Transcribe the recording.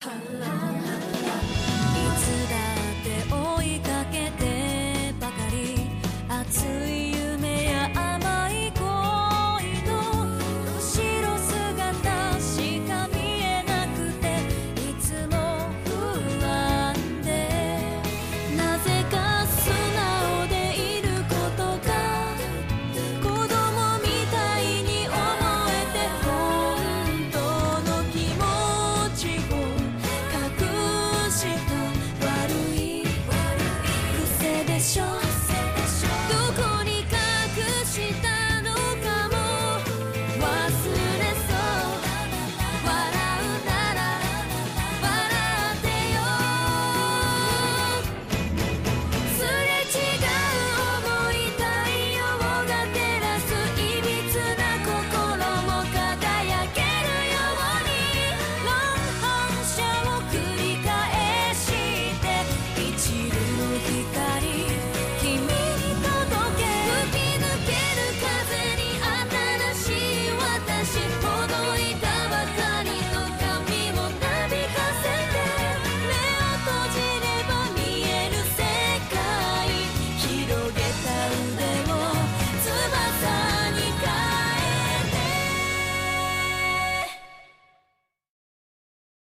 寒冷